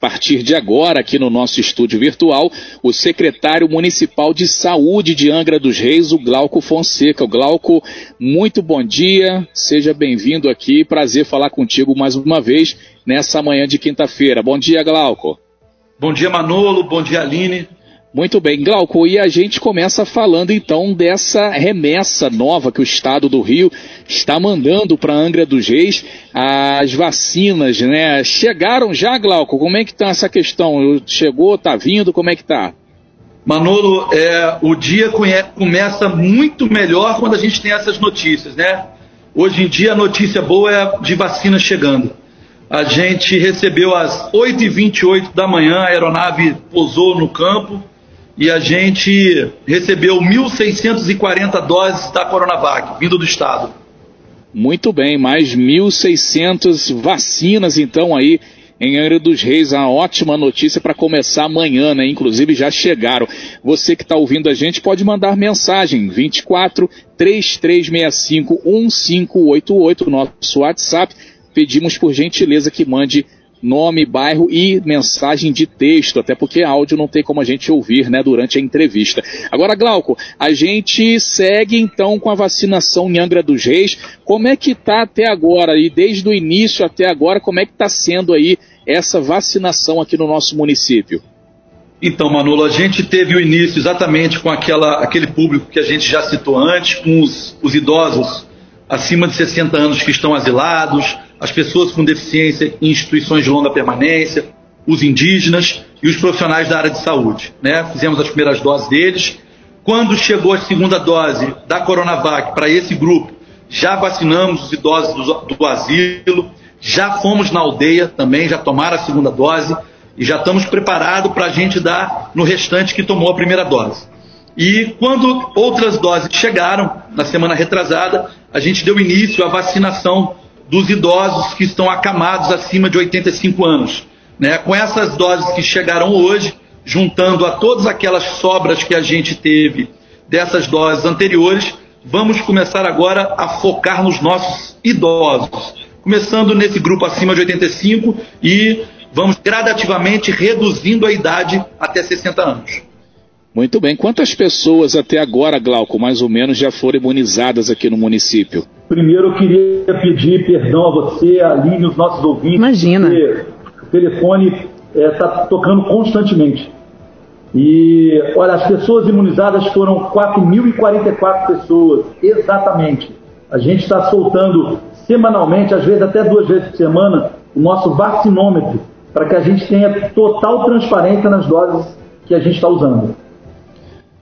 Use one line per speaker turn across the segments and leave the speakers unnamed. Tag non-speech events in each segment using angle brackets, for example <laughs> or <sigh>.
A partir de agora, aqui no nosso estúdio virtual, o secretário municipal de saúde de Angra dos Reis, o Glauco Fonseca. O Glauco, muito bom dia, seja bem-vindo aqui, prazer falar contigo mais uma vez nessa manhã de quinta-feira. Bom dia, Glauco.
Bom dia, Manolo, bom dia, Aline.
Muito bem, Glauco, e a gente começa falando então dessa remessa nova que o estado do Rio está mandando para Angra dos Reis, as vacinas, né? Chegaram já, Glauco? Como é que está essa questão? Chegou, está vindo, como é que está?
Manolo, é, o dia começa muito melhor quando a gente tem essas notícias, né? Hoje em dia a notícia boa é de vacina chegando. A gente recebeu às 8h28 da manhã, a aeronave pousou no campo, e a gente recebeu 1.640 doses da Coronavac, vindo do Estado.
Muito bem, mais 1.600 vacinas então aí em Angra dos Reis, uma ótima notícia para começar amanhã, né? Inclusive já chegaram. Você que está ouvindo a gente pode mandar mensagem 24 3365 1588, nosso WhatsApp. Pedimos por gentileza que mande nome, bairro e mensagem de texto, até porque áudio não tem como a gente ouvir, né, durante a entrevista. Agora, Glauco, a gente segue então com a vacinação em Angra dos Reis. Como é que tá até agora e desde o início até agora, como é que está sendo aí essa vacinação aqui no nosso município?
Então, Manolo, a gente teve o início exatamente com aquela, aquele público que a gente já citou antes, com os, os idosos acima de 60 anos que estão asilados, as pessoas com deficiência em instituições de longa permanência, os indígenas e os profissionais da área de saúde. Né? Fizemos as primeiras doses deles. Quando chegou a segunda dose da Coronavac para esse grupo, já vacinamos os idosos do, do asilo, já fomos na aldeia também, já tomaram a segunda dose e já estamos preparados para a gente dar no restante que tomou a primeira dose. E quando outras doses chegaram, na semana retrasada, a gente deu início à vacinação dos idosos que estão acamados acima de 85 anos. Né? Com essas doses que chegaram hoje, juntando a todas aquelas sobras que a gente teve dessas doses anteriores, vamos começar agora a focar nos nossos idosos, começando nesse grupo acima de 85 e vamos gradativamente reduzindo a idade até 60 anos.
Muito bem. Quantas pessoas até agora, Glauco, mais ou menos, já foram imunizadas aqui no município?
Primeiro, eu queria pedir perdão a você, a Aline, os nossos ouvintes.
Imagina.
o telefone está é, tá tocando constantemente. E, olha, as pessoas imunizadas foram 4.044 pessoas, exatamente. A gente está soltando semanalmente, às vezes até duas vezes por semana, o nosso vacinômetro, para que a gente tenha total transparência nas doses que a gente está usando.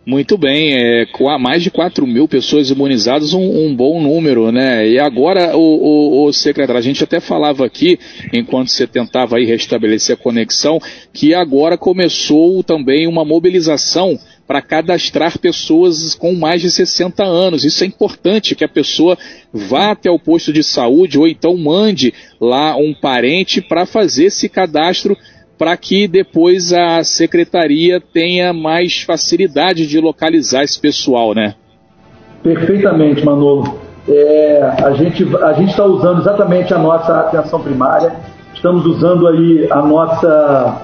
Muito bem, é, com mais de 4 mil pessoas imunizadas, um, um, bom número, né? E agora, o, o, o, secretário, a gente até falava aqui, enquanto você tentava aí restabelecer a conexão, que agora começou também uma mobilização para cadastrar pessoas com mais de 60 anos. Isso é importante que a pessoa vá até o posto de saúde ou então mande lá um parente para fazer esse cadastro para que depois a secretaria tenha mais facilidade de localizar esse pessoal, né?
Perfeitamente, Manolo. É, a gente a gente está usando exatamente a nossa atenção primária, estamos usando aí a nossa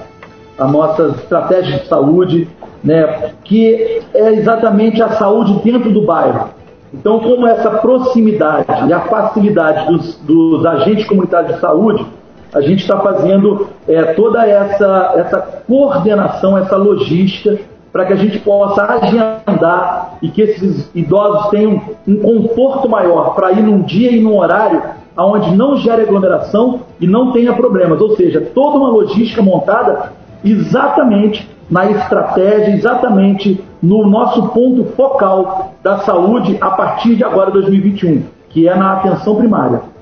a nossa estratégia de saúde, né, que é exatamente a saúde dentro do bairro. Então, como essa proximidade e a facilidade dos, dos agentes comunitários de saúde a gente está fazendo é, toda essa, essa coordenação, essa logística, para que a gente possa agendar e que esses idosos tenham um conforto maior para ir num dia e num horário onde não gere aglomeração e não tenha problemas. Ou seja, toda uma logística montada exatamente na estratégia, exatamente no nosso ponto focal da saúde a partir de agora 2021, que é na atenção primária.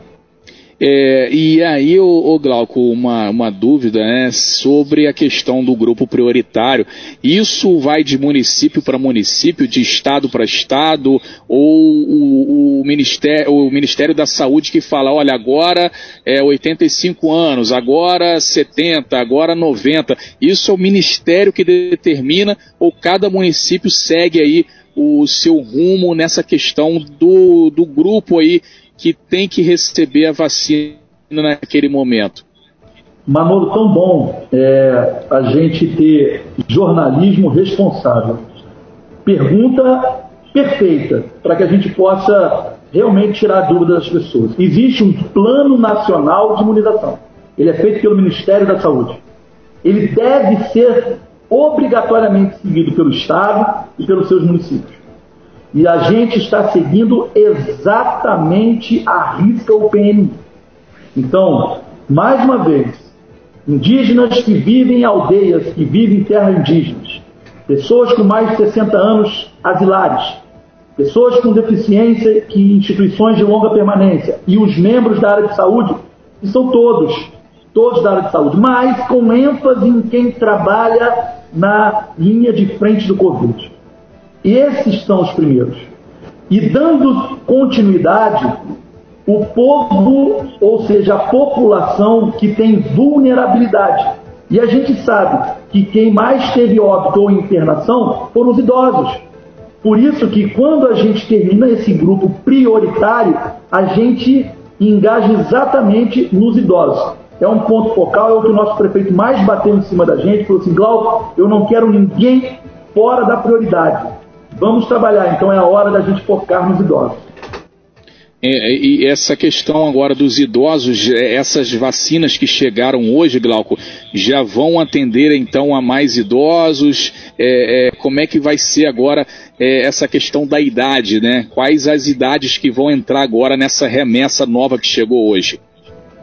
É, e aí, o, Glauco, uma, uma dúvida né, sobre a questão do grupo prioritário. Isso vai de município para município, de estado para estado, ou o, o, Ministério, o Ministério da Saúde que fala, olha, agora é 85 anos, agora 70, agora 90. Isso é o Ministério que determina, ou cada município segue aí o seu rumo nessa questão do, do grupo aí que tem que receber a vacina naquele momento?
Manolo, tão bom é, a gente ter jornalismo responsável. Pergunta perfeita para que a gente possa realmente tirar dúvidas das pessoas. Existe um plano nacional de imunização. Ele é feito pelo Ministério da Saúde. Ele deve ser obrigatoriamente seguido pelo Estado e pelos seus municípios. E a gente está seguindo exatamente a risca o PNI. Então, mais uma vez, indígenas que vivem em aldeias, que vivem em terras indígenas, pessoas com mais de 60 anos asilares, pessoas com deficiência que instituições de longa permanência e os membros da área de saúde, que são todos, todos da área de saúde, mas com ênfase em quem trabalha na linha de frente do Covid. Esses são os primeiros. E dando continuidade, o povo, ou seja, a população que tem vulnerabilidade. E a gente sabe que quem mais teve óbito ou internação foram os idosos. Por isso que quando a gente termina esse grupo prioritário, a gente engaja exatamente nos idosos. É um ponto focal, é o que o nosso prefeito mais bateu em cima da gente, falou assim, Glauco, eu não quero ninguém fora da prioridade. Vamos trabalhar, então é a hora da gente focar nos idosos.
É, e essa questão agora dos idosos, é, essas vacinas que chegaram hoje, Glauco, já vão atender então a mais idosos? É, é, como é que vai ser agora é, essa questão da idade, né? Quais as idades que vão entrar agora nessa remessa nova que chegou hoje?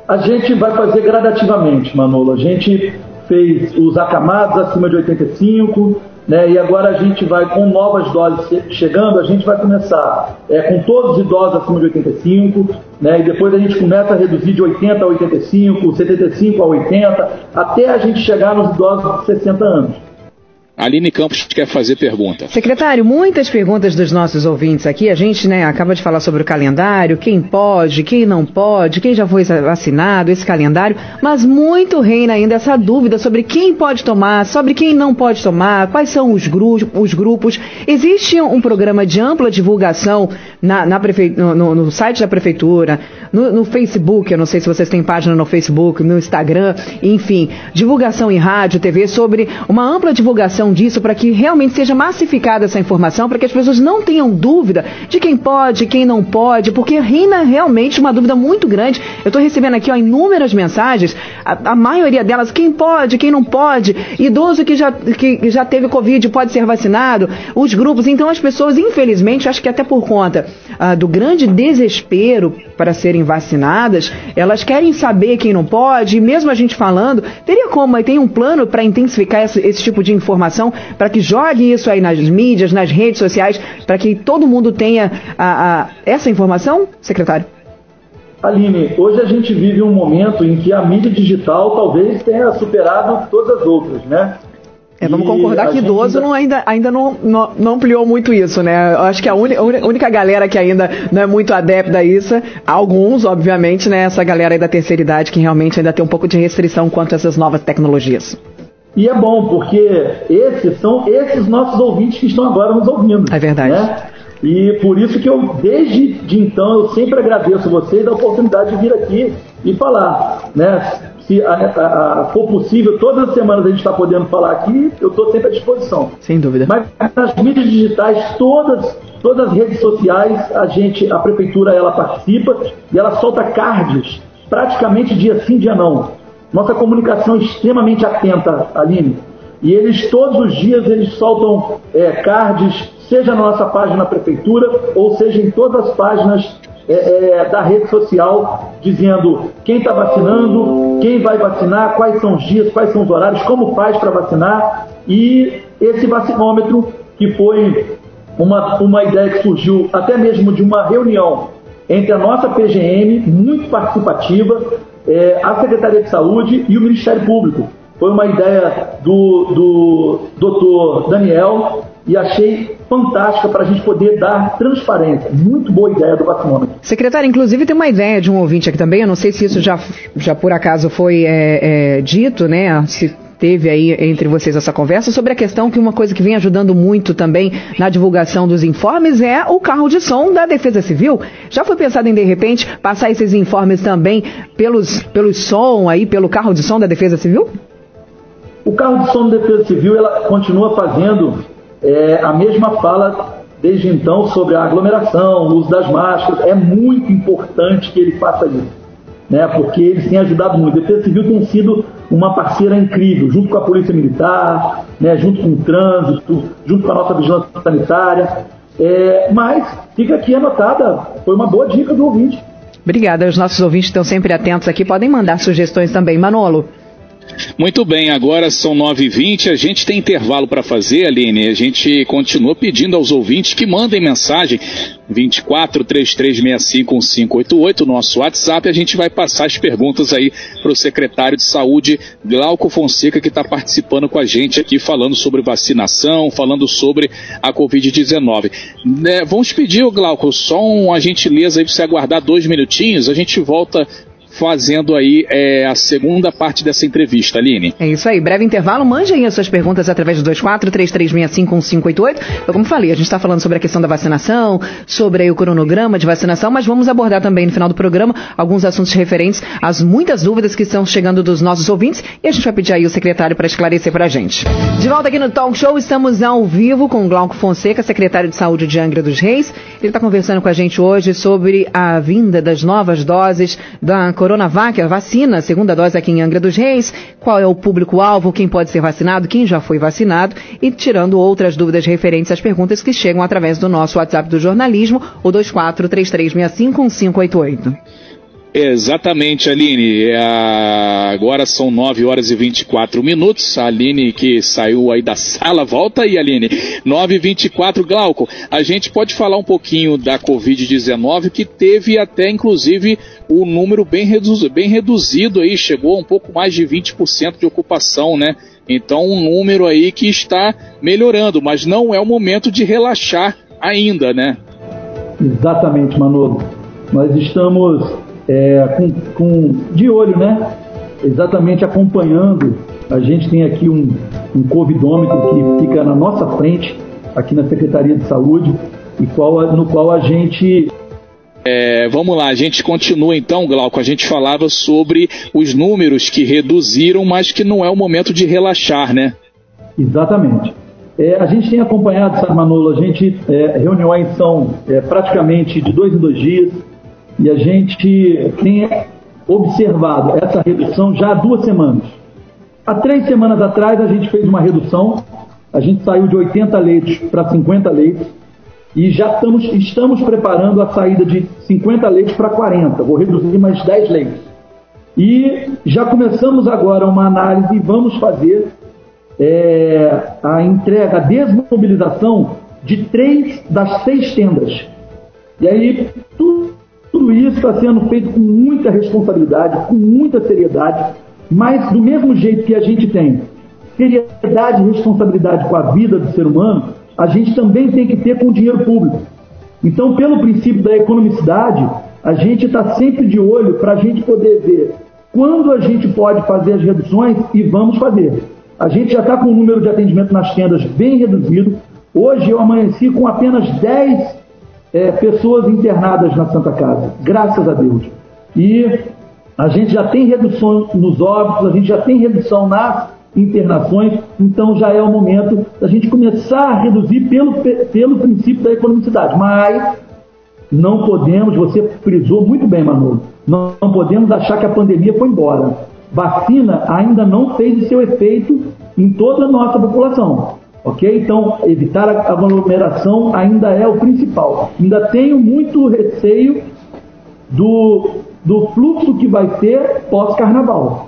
A gente vai fazer gradativamente, Manolo. A gente fez os acamados acima de 85, né? E agora a gente vai, com novas doses chegando, a gente vai começar é, com todos os idosos acima de 85, né? e depois a gente começa a reduzir de 80 a 85, 75 a 80, até a gente chegar nos idosos de 60 anos.
Aline Campos quer fazer pergunta.
Secretário, muitas perguntas dos nossos ouvintes aqui. A gente né, acaba de falar sobre o calendário, quem pode, quem não pode, quem já foi vacinado, esse calendário, mas muito reina ainda essa dúvida sobre quem pode tomar, sobre quem não pode tomar, quais são os, gru os grupos. Existe um programa de ampla divulgação na, na no, no, site da prefeitura, no, no Facebook, eu não sei se vocês têm página no Facebook, no Instagram, enfim, divulgação em rádio, TV, sobre uma ampla divulgação disso para que realmente seja massificada essa informação, para que as pessoas não tenham dúvida de quem pode, quem não pode, porque reina realmente uma dúvida muito grande. Eu estou recebendo aqui ó, inúmeras mensagens, a, a, maioria delas, quem pode, quem não pode, idoso que já, que já teve Covid pode ser vacinado, os grupos. Então as pessoas, infelizmente, acho que até por conta ah, do grande desespero para serem vacinadas, elas querem saber quem não pode, e mesmo a gente falando, teria como, tem um plano para intensificar esse, esse tipo de informação para que jogue isso aí nas mídias, nas redes sociais, para que todo mundo tenha a, a, essa informação, secretário?
Aline, hoje a gente vive um momento em que a mídia digital talvez tenha superado todas as outras, né?
É, vamos e concordar que idoso não, ainda, ainda não, não, não, ampliou muito isso, né? Eu acho que a única, única galera que ainda não é muito adepta a isso, alguns, obviamente, né? Essa galera aí da terceira idade que realmente ainda tem um pouco de restrição quanto a essas novas tecnologias.
E é bom, porque esses são esses nossos ouvintes que estão agora nos ouvindo.
É verdade. Né?
E por isso que eu, desde de então, eu sempre agradeço vocês a oportunidade de vir aqui e falar. Né? Se a, a, a, for possível, todas as semanas a gente está podendo falar aqui, eu estou sempre à disposição.
Sem dúvida.
Mas nas mídias digitais, todas, todas as redes sociais, a gente, a prefeitura, ela participa e ela solta cards praticamente dia sim, dia não. Nossa comunicação é extremamente atenta, Aline. E eles, todos os dias, eles soltam é, cards, seja na nossa página da prefeitura, ou seja em todas as páginas é, é, da rede social, dizendo quem está vacinando, quem vai vacinar, quais são os dias, quais são os horários, como faz para vacinar. E esse vacinômetro, que foi uma, uma ideia que surgiu até mesmo de uma reunião entre a nossa PGM, muito participativa, é, a Secretaria de Saúde e o Ministério Público. Foi uma ideia do, do doutor Daniel e achei fantástica para a gente poder dar transparência. Muito boa ideia do vacinômetro.
Secretário, inclusive tem uma ideia de um ouvinte aqui também, eu não sei se isso já, já por acaso foi é, é, dito, né? Se teve aí entre vocês essa conversa sobre a questão que uma coisa que vem ajudando muito também na divulgação dos informes é o carro de som da Defesa Civil. Já foi pensado em, de repente, passar esses informes também pelos, pelos som aí, pelo carro de som da Defesa Civil?
O carro de som da Defesa Civil ela continua fazendo é, a mesma fala desde então sobre a aglomeração, o uso das máscaras. É muito importante que ele faça isso, né? porque eles têm ajudado muito. A Defesa Civil tem sido uma parceira incrível, junto com a Polícia Militar, né? junto com o trânsito, junto com a nossa vigilância sanitária. É, mas fica aqui anotada, foi uma boa dica do ouvinte.
Obrigada, os nossos ouvintes estão sempre atentos aqui, podem mandar sugestões também. Manolo.
Muito bem, agora são 9h20, a gente tem intervalo para fazer, Aline. A gente continua pedindo aos ouvintes que mandem mensagem 24 3365 1588, nosso WhatsApp. A gente vai passar as perguntas aí para o secretário de Saúde, Glauco Fonseca, que está participando com a gente aqui, falando sobre vacinação, falando sobre a Covid-19. É, vamos pedir, Glauco, só uma gentileza aí para você aguardar dois minutinhos. A gente volta fazendo aí é, a segunda parte dessa entrevista, Aline.
É isso aí. Breve intervalo. Mande aí as suas perguntas através do 2433651588. Eu, como falei, a gente está falando sobre a questão da vacinação, sobre o cronograma de vacinação, mas vamos abordar também no final do programa alguns assuntos referentes às muitas dúvidas que estão chegando dos nossos ouvintes e a gente vai pedir aí o secretário para esclarecer para a gente. De volta aqui no Talk Show, estamos ao vivo com Glauco Fonseca, secretário de Saúde de Angra dos Reis. Ele está conversando com a gente hoje sobre a vinda das novas doses da Coronavac, a vacina, segunda dose aqui em Angra dos Reis, qual é o público-alvo, quem pode ser vacinado, quem já foi vacinado? E tirando outras dúvidas referentes às perguntas que chegam através do nosso WhatsApp do jornalismo, o 2433651588.
Exatamente, Aline. É, agora são 9 horas e 24 minutos. A Aline que saiu aí da sala, volta aí, Aline. 9 e 24, Glauco. A gente pode falar um pouquinho da Covid-19, que teve até, inclusive, o número bem, redu bem reduzido aí, chegou a um pouco mais de 20% de ocupação, né? Então, um número aí que está melhorando, mas não é o momento de relaxar ainda, né?
Exatamente, Manolo. Nós estamos é, com, com, de olho, né? Exatamente acompanhando. A gente tem aqui um, um covidômetro que fica na nossa frente, aqui na Secretaria de Saúde, e qual, no qual a gente
é, vamos lá, a gente continua então, Glauco. A gente falava sobre os números que reduziram, mas que não é o momento de relaxar, né?
Exatamente. É, a gente tem acompanhado, sabe, Manolo, a gente, é, reuniões são é, praticamente de dois em dois dias, e a gente tem observado essa redução já há duas semanas. Há três semanas atrás a gente fez uma redução, a gente saiu de 80 leitos para 50 leitos e já estamos, estamos preparando a saída de 50 leitos para 40, vou reduzir mais 10 leitos. E já começamos agora uma análise e vamos fazer é, a entrega, a desmobilização de três das seis tendas. E aí, tudo tudo isso está sendo feito com muita responsabilidade, com muita seriedade, mas do mesmo jeito que a gente tem seriedade e responsabilidade com a vida do ser humano, a gente também tem que ter com o dinheiro público. Então, pelo princípio da economicidade, a gente está sempre de olho para a gente poder ver quando a gente pode fazer as reduções e vamos fazer. A gente já está com o número de atendimento nas tendas bem reduzido. Hoje eu amanheci com apenas 10 é, pessoas internadas na Santa Casa, graças a Deus. E a gente já tem redução nos óbitos, a gente já tem redução nas internações, então já é o momento da gente começar a reduzir pelo, pelo princípio da economicidade. Mas não podemos, você frisou muito bem, Manolo, não, não podemos achar que a pandemia foi embora. Vacina ainda não fez o seu efeito em toda a nossa população. Ok? Então, evitar a aglomeração ainda é o principal. Ainda tenho muito receio do, do fluxo que vai ter pós-carnaval.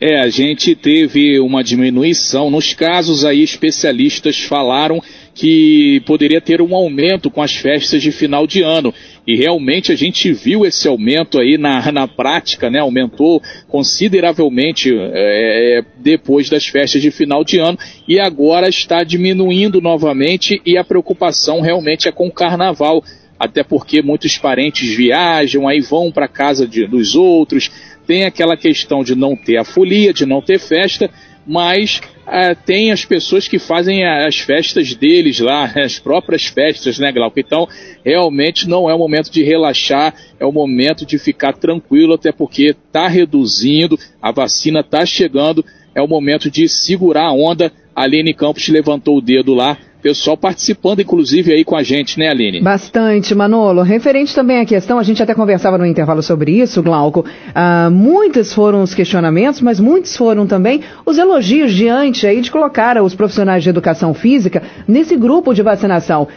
É, a gente teve uma diminuição. Nos casos aí, especialistas falaram que poderia ter um aumento com as festas de final de ano. E realmente a gente viu esse aumento aí na, na prática, né? Aumentou consideravelmente é, depois das festas de final de ano e agora está diminuindo novamente e a preocupação realmente é com o carnaval. Até porque muitos parentes viajam, aí vão para casa de, dos outros, tem aquela questão de não ter a folia, de não ter festa, mas é, tem as pessoas que fazem as festas deles lá, <laughs> as próprias festas, né, Glauco? Então, realmente não é o momento de relaxar, é o momento de ficar tranquilo, até porque está reduzindo, a vacina está chegando, é o momento de segurar a onda. Aline Campos levantou o dedo lá pessoal participando, inclusive, aí com a gente, né, Aline?
Bastante, Manolo. Referente também à questão, a gente até conversava no intervalo sobre isso, Glauco. Ah, muitos foram os questionamentos, mas muitos foram também os elogios diante aí de colocar os profissionais de educação física nesse grupo de vacinação.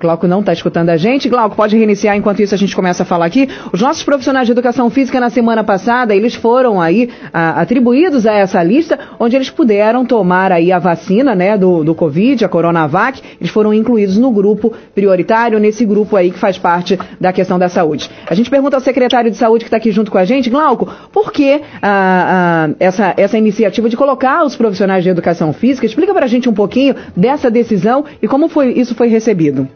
Glauco não está escutando a gente. Glauco, pode reiniciar enquanto isso a gente começa a falar aqui. Os nossos profissionais de educação física na semana passada, eles foram aí a, atribuídos a essa lista, onde eles puderam tomar aí a vacina, né, do, do Covid, a Coronavac. Eles foram incluídos no grupo prioritário, nesse grupo aí que faz parte da questão da saúde. A gente pergunta ao secretário de saúde que está aqui junto com a gente, Glauco, por que essa, essa iniciativa de colocar os profissionais de educação física? Explica para a gente um pouquinho dessa decisão e como foi, isso foi recebido.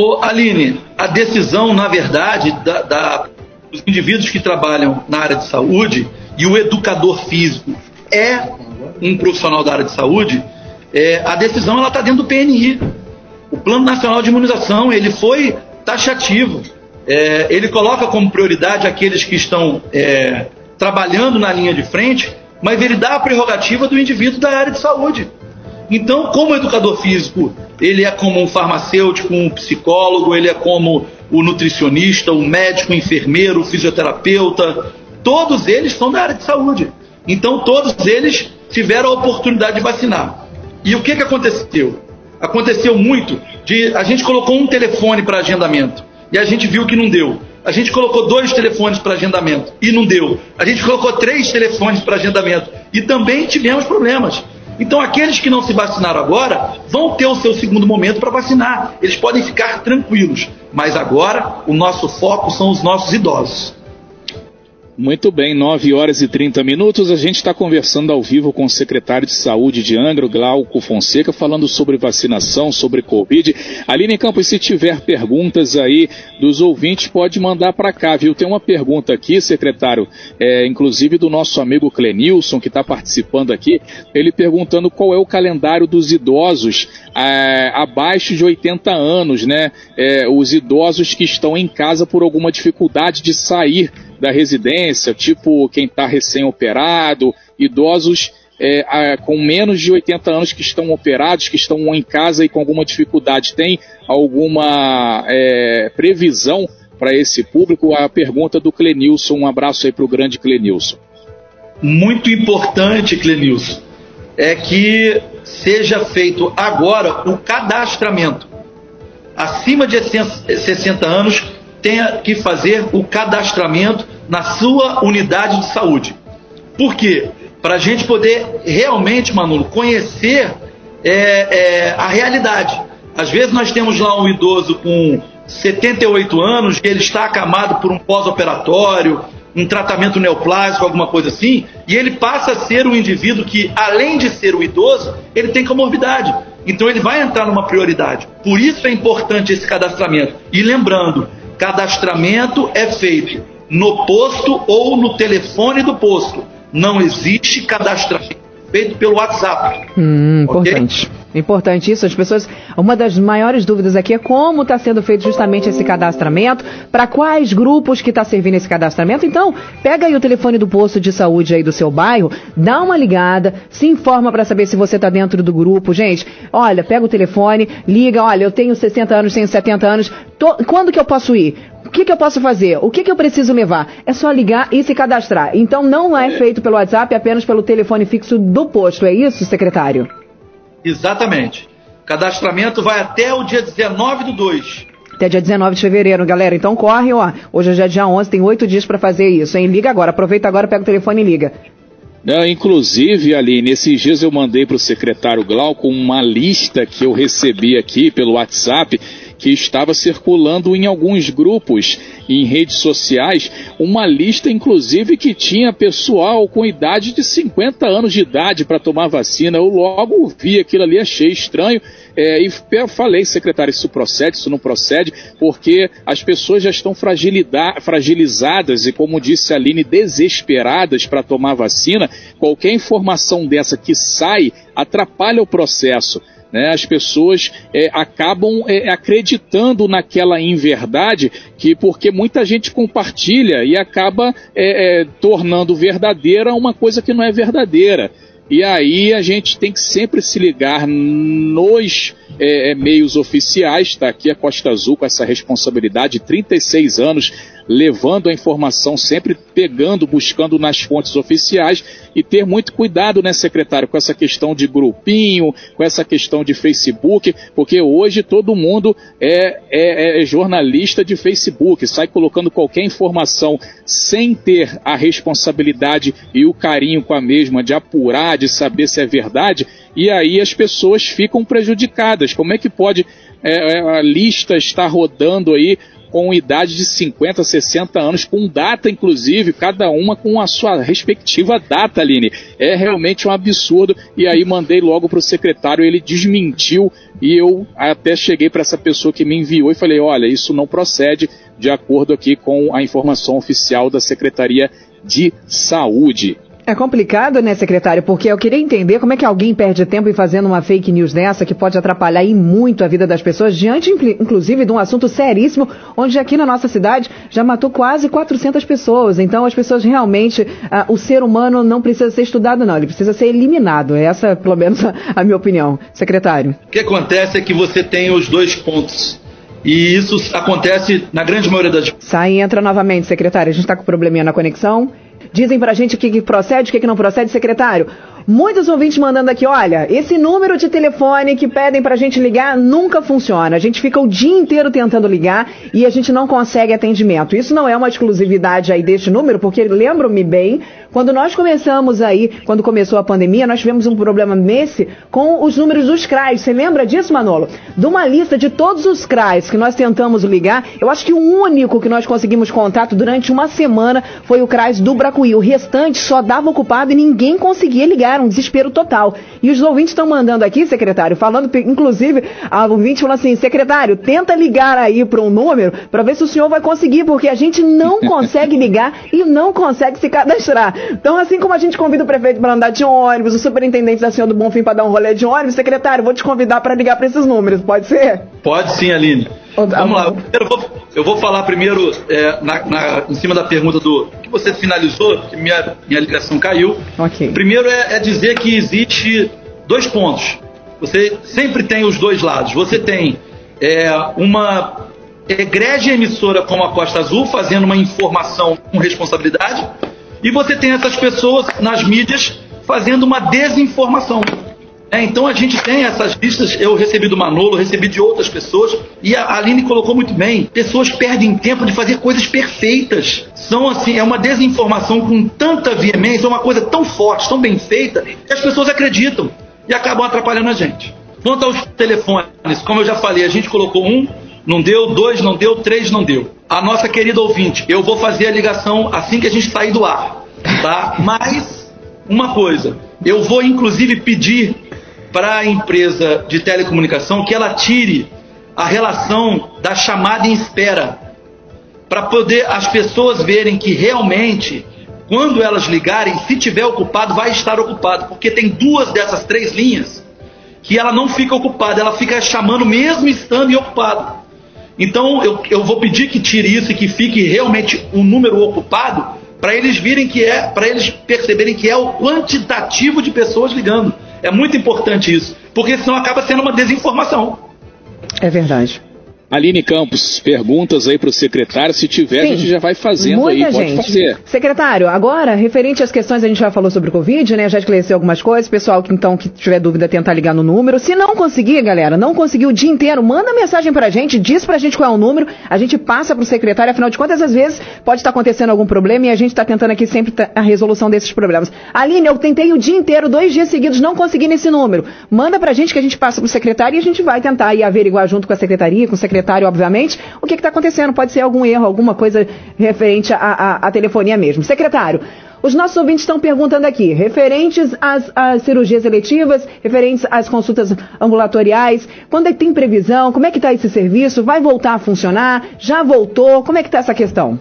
Ô, Aline, a decisão, na verdade, da, da, dos indivíduos que trabalham na área de saúde e o educador físico é um profissional da área de saúde, é, a decisão ela está dentro do PNI. O Plano Nacional de Imunização ele foi taxativo. É, ele coloca como prioridade aqueles que estão é, trabalhando na linha de frente, mas ele dá a prerrogativa do indivíduo da área de saúde. Então, como educador físico, ele é como um farmacêutico, um psicólogo, ele é como o nutricionista, o médico, o enfermeiro, o fisioterapeuta, todos eles são da área de saúde. Então, todos eles tiveram a oportunidade de vacinar. E o que, que aconteceu? Aconteceu muito de a gente colocou um telefone para agendamento e a gente viu que não deu. A gente colocou dois telefones para agendamento e não deu. A gente colocou três telefones para agendamento e também tivemos problemas. Então, aqueles que não se vacinaram agora vão ter o seu segundo momento para vacinar. Eles podem ficar tranquilos. Mas agora, o nosso foco são os nossos idosos.
Muito bem, 9 horas e 30 minutos. A gente está conversando ao vivo com o secretário de Saúde de Angra, Glauco Fonseca, falando sobre vacinação, sobre Covid. Aline Campos, se tiver perguntas aí dos ouvintes, pode mandar para cá, viu? Tem uma pergunta aqui, secretário, é, inclusive do nosso amigo Clenilson, que está participando aqui, ele perguntando qual é o calendário dos idosos é, abaixo de 80 anos, né? É, os idosos que estão em casa por alguma dificuldade de sair da residência, tipo quem está recém-operado, idosos é, a, com menos de 80 anos que estão operados, que estão em casa e com alguma dificuldade. Tem alguma é, previsão para esse público? A pergunta do Clenilson, um abraço aí para o grande Clenilson.
Muito importante, Clenilson, é que seja feito agora o cadastramento. Acima de 60 anos, tenha que fazer o cadastramento na sua unidade de saúde. Por quê? Para a gente poder realmente, Manolo, conhecer é, é, a realidade. Às vezes nós temos lá um idoso com 78 anos, ele está acamado por um pós-operatório, um tratamento neoplásico, alguma coisa assim, e ele passa a ser um indivíduo que, além de ser o idoso, ele tem comorbidade. Então ele vai entrar numa prioridade. Por isso é importante esse cadastramento. E lembrando, cadastramento é feito no posto ou no telefone do posto. Não existe cadastramento feito pelo WhatsApp.
Hum. Okay? Importante isso, as pessoas. Uma das maiores dúvidas aqui é como está sendo feito justamente esse cadastramento, para quais grupos que está servindo esse cadastramento. Então, pega aí o telefone do posto de saúde aí do seu bairro, dá uma ligada, se informa para saber se você está dentro do grupo. Gente, olha, pega o telefone, liga, olha, eu tenho 60 anos, tenho 70 anos, tô, quando que eu posso ir? O que, que, eu posso fazer? O que, que eu preciso levar? É só ligar e se cadastrar. Então não é feito pelo WhatsApp, é apenas pelo telefone fixo do posto. É isso, secretário?
Exatamente. Cadastramento vai até o dia 19 do 2.
Até dia 19 de fevereiro, galera. Então corre, ó. Hoje é já dia 11, tem oito dias para fazer isso, hein? Liga agora. Aproveita agora, pega o telefone e liga.
Não, inclusive, ali, nesses dias eu mandei para o secretário Glauco uma lista que eu recebi aqui pelo WhatsApp que estava circulando em alguns grupos em redes sociais uma lista, inclusive, que tinha pessoal com idade de 50 anos de idade para tomar vacina. Eu logo vi aquilo ali, achei estranho. É, e falei, secretário, isso procede, isso não procede, porque as pessoas já estão fragilizadas e, como disse a Aline, desesperadas para tomar vacina. Qualquer informação dessa que sai atrapalha o processo. Né, as pessoas é, acabam é, acreditando naquela inverdade que porque muita gente compartilha e acaba é, é tornando verdadeira uma coisa que não é verdadeira. E aí a gente tem que sempre se ligar nos é, é meios oficiais, está aqui a Costa Azul com essa responsabilidade, 36 anos levando a informação, sempre pegando, buscando nas fontes oficiais e ter muito cuidado, né, secretário, com essa questão de grupinho, com essa questão de Facebook, porque hoje todo mundo é, é, é jornalista de Facebook, sai colocando qualquer informação sem ter a responsabilidade e o carinho com a mesma de apurar, de saber se é verdade, e aí as pessoas ficam prejudicadas. Como é que pode é, é a lista estar rodando aí com idade de 50, 60 anos, com data inclusive, cada uma com a sua respectiva data, Aline. É realmente um absurdo. E aí mandei logo para o secretário, ele desmentiu e eu até cheguei para essa pessoa que me enviou e falei: olha, isso não procede de acordo aqui com a informação oficial da Secretaria de Saúde.
É complicado, né, secretário? Porque eu queria entender como é que alguém perde tempo em fazendo uma fake news dessa que pode atrapalhar e muito a vida das pessoas, diante, inclusive, de um assunto seríssimo, onde aqui na nossa cidade já matou quase 400 pessoas. Então, as pessoas realmente, ah, o ser humano não precisa ser estudado, não, ele precisa ser eliminado. Essa, pelo menos, <laughs> a, a minha opinião. Secretário.
O que acontece é que você tem os dois pontos. E isso acontece na grande maioria das.
Sai e entra novamente, secretário. A gente está com probleminha na conexão. Dizem pra gente o que, que procede, o que, que não procede, secretário. Muitos ouvintes mandando aqui, olha, esse número de telefone que pedem pra gente ligar nunca funciona. A gente fica o dia inteiro tentando ligar e a gente não consegue atendimento. Isso não é uma exclusividade aí deste número, porque lembro-me bem, quando nós começamos aí, quando começou a pandemia, nós tivemos um problema nesse com os números dos CRAs. Você lembra disso, Manolo? De uma lista de todos os CRAs que nós tentamos ligar, eu acho que o único que nós conseguimos contato durante uma semana foi o CRAS do Bracuí. O restante só dava ocupado e ninguém conseguia ligar um desespero total. E os ouvintes estão mandando aqui, secretário, falando, inclusive, a ouvinte falou assim, secretário, tenta ligar aí para um número para ver se o senhor vai conseguir, porque a gente não <laughs> consegue ligar e não consegue se cadastrar. Então, assim como a gente convida o prefeito para andar de ônibus, o superintendente da Senhora do Bonfim para dar um rolê de ônibus, secretário, vou te convidar para ligar para esses números, pode ser?
Pode sim, Aline. Vamos lá, eu vou, eu vou falar primeiro é, na, na, em cima da pergunta do que você finalizou, que minha, minha ligação caiu.
Okay.
Primeiro é, é dizer que existe dois pontos. Você sempre tem os dois lados. Você tem é, uma egrégia emissora como a Costa Azul fazendo uma informação com responsabilidade e você tem essas pessoas nas mídias fazendo uma desinformação. É, então a gente tem essas listas, eu recebi do Manolo, recebi de outras pessoas, e a Aline colocou muito bem. Pessoas perdem tempo de fazer coisas perfeitas. São assim, é uma desinformação com tanta veemência, é uma coisa tão forte, tão bem feita, que as pessoas acreditam e acabam atrapalhando a gente. Quanto aos telefones, como eu já falei, a gente colocou um, não deu, dois não deu, três não deu. A nossa querida ouvinte, eu vou fazer a ligação assim que a gente sair do ar, tá? Mas uma coisa, eu vou inclusive pedir para a empresa de telecomunicação que ela tire a relação da chamada em espera, para poder as pessoas verem que realmente, quando elas ligarem, se tiver ocupado, vai estar ocupado, porque tem duas dessas três linhas que ela não fica ocupada, ela fica chamando mesmo estando ocupado. Então eu, eu vou pedir que tire isso e que fique realmente um número ocupado para eles virem que é, para eles perceberem que é o quantitativo de pessoas ligando. É muito importante isso, porque senão acaba sendo uma desinformação.
É verdade.
Aline Campos, perguntas aí para o secretário. Se tiver, Sim, a gente já vai fazendo aí,
gente. pode fazer. Secretário, agora, referente às questões, a gente já falou sobre o Covid, né? Já esclareceu algumas coisas. Pessoal que então que tiver dúvida, tentar ligar no número. Se não conseguir, galera, não conseguiu o dia inteiro, manda mensagem para a gente, diz para a gente qual é o número, a gente passa para o secretário, afinal de contas, às vezes pode estar acontecendo algum problema e a gente está tentando aqui sempre a resolução desses problemas. Aline, eu tentei o dia inteiro, dois dias seguidos, não consegui nesse número. Manda para a gente que a gente passa para o secretário e a gente vai tentar aí averiguar junto com a secretaria, com o secretário secretário, obviamente, o que está acontecendo. Pode ser algum erro, alguma coisa referente à telefonia mesmo. Secretário, os nossos ouvintes estão perguntando aqui, referentes às, às, cirurgias eletivas, referentes às consultas ambulatoriais, quando é que tem previsão, como é que está esse serviço, vai voltar a funcionar, já voltou, como é que está essa questão?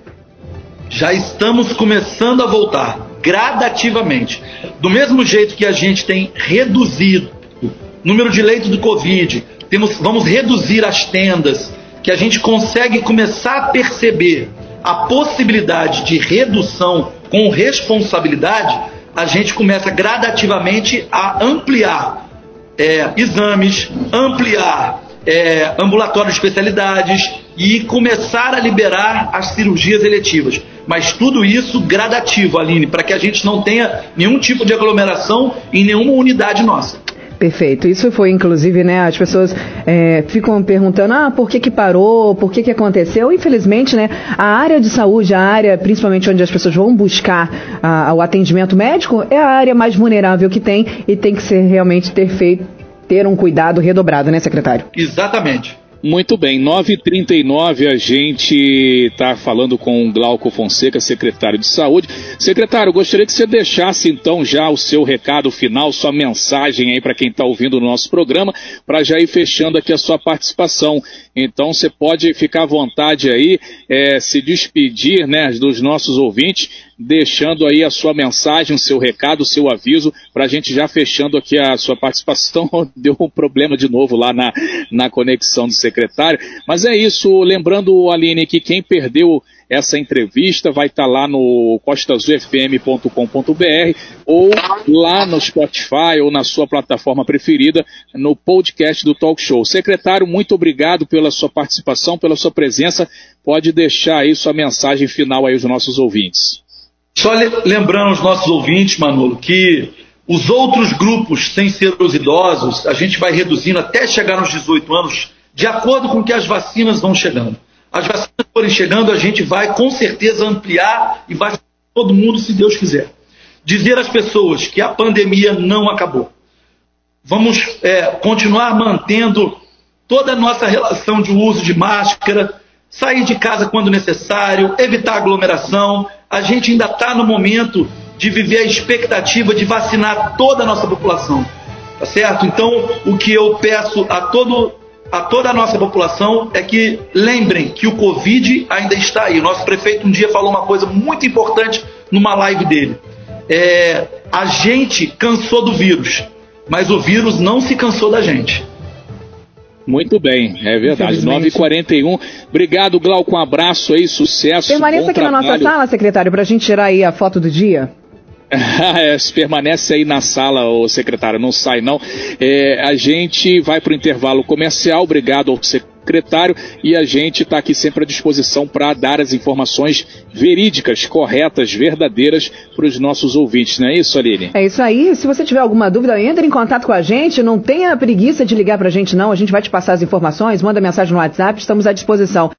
Já estamos começando a voltar, gradativamente. Do mesmo jeito que a gente tem reduzido o número de leitos do Covid, temos, vamos reduzir as tendas, que a gente consegue começar a perceber a possibilidade de redução com responsabilidade, a gente começa gradativamente a ampliar é, exames, ampliar é, ambulatórios de especialidades e começar a liberar as cirurgias eletivas. Mas tudo isso gradativo, Aline, para que a gente não tenha nenhum tipo de aglomeração em nenhuma unidade nossa.
Perfeito. Isso foi, inclusive, né? As pessoas é, ficam perguntando, ah, por que que parou, por que que aconteceu? Infelizmente, né? A área de saúde, a área, principalmente onde as pessoas vão buscar a, o atendimento médico, é a área mais vulnerável que tem e tem que ser realmente ter feito, ter um cuidado redobrado, né, secretário?
Exatamente.
Muito bem, 9h39 a gente está falando com Glauco Fonseca, secretário de Saúde. Secretário, gostaria que você deixasse então já o seu recado final, sua mensagem aí para quem está ouvindo o nosso programa, para já ir fechando aqui a sua participação. Então você pode ficar à vontade aí, é, se despedir né, dos nossos ouvintes, deixando aí a sua mensagem, o seu recado, o seu aviso, para a gente já fechando aqui a sua participação. <laughs> Deu um problema de novo lá na, na conexão do secretário. Mas é isso, lembrando, Aline, que quem perdeu essa entrevista vai estar tá lá no costazufm.com.br ou lá no Spotify ou na sua plataforma preferida no podcast do Talk Show. Secretário, muito obrigado pela sua participação, pela sua presença. Pode deixar aí sua mensagem final aí aos nossos ouvintes.
Só lembrando aos nossos ouvintes, Manolo, que os outros grupos, sem ser os idosos, a gente vai reduzindo até chegar nos 18 anos, de acordo com que as vacinas vão chegando as vacinas forem chegando, a gente vai com certeza ampliar e vai todo mundo, se Deus quiser. Dizer às pessoas que a pandemia não acabou. Vamos é, continuar mantendo toda a nossa relação de uso de máscara, sair de casa quando necessário, evitar aglomeração. A gente ainda está no momento de viver a expectativa de vacinar toda a nossa população. Tá certo? Então, o que eu peço a todo a toda a nossa população é que lembrem que o Covid ainda está aí. O nosso prefeito um dia falou uma coisa muito importante numa live dele. É, a gente cansou do vírus, mas o vírus não se cansou da gente.
Muito bem, é verdade. 9h41. Obrigado, Glauco. Um abraço aí, sucesso.
Permaneça aqui trabalho. na nossa sala, secretário, para a gente tirar aí a foto do dia. <laughs>
É, permanece aí na sala, o secretário, não sai não. É, a gente vai para o intervalo comercial, obrigado ao secretário, e a gente está aqui sempre à disposição para dar as informações verídicas, corretas, verdadeiras para os nossos ouvintes, não é isso, Aline?
É isso aí. Se você tiver alguma dúvida, entre em contato com a gente, não tenha preguiça de ligar para a gente não, a gente vai te passar as informações, manda mensagem no WhatsApp, estamos à disposição.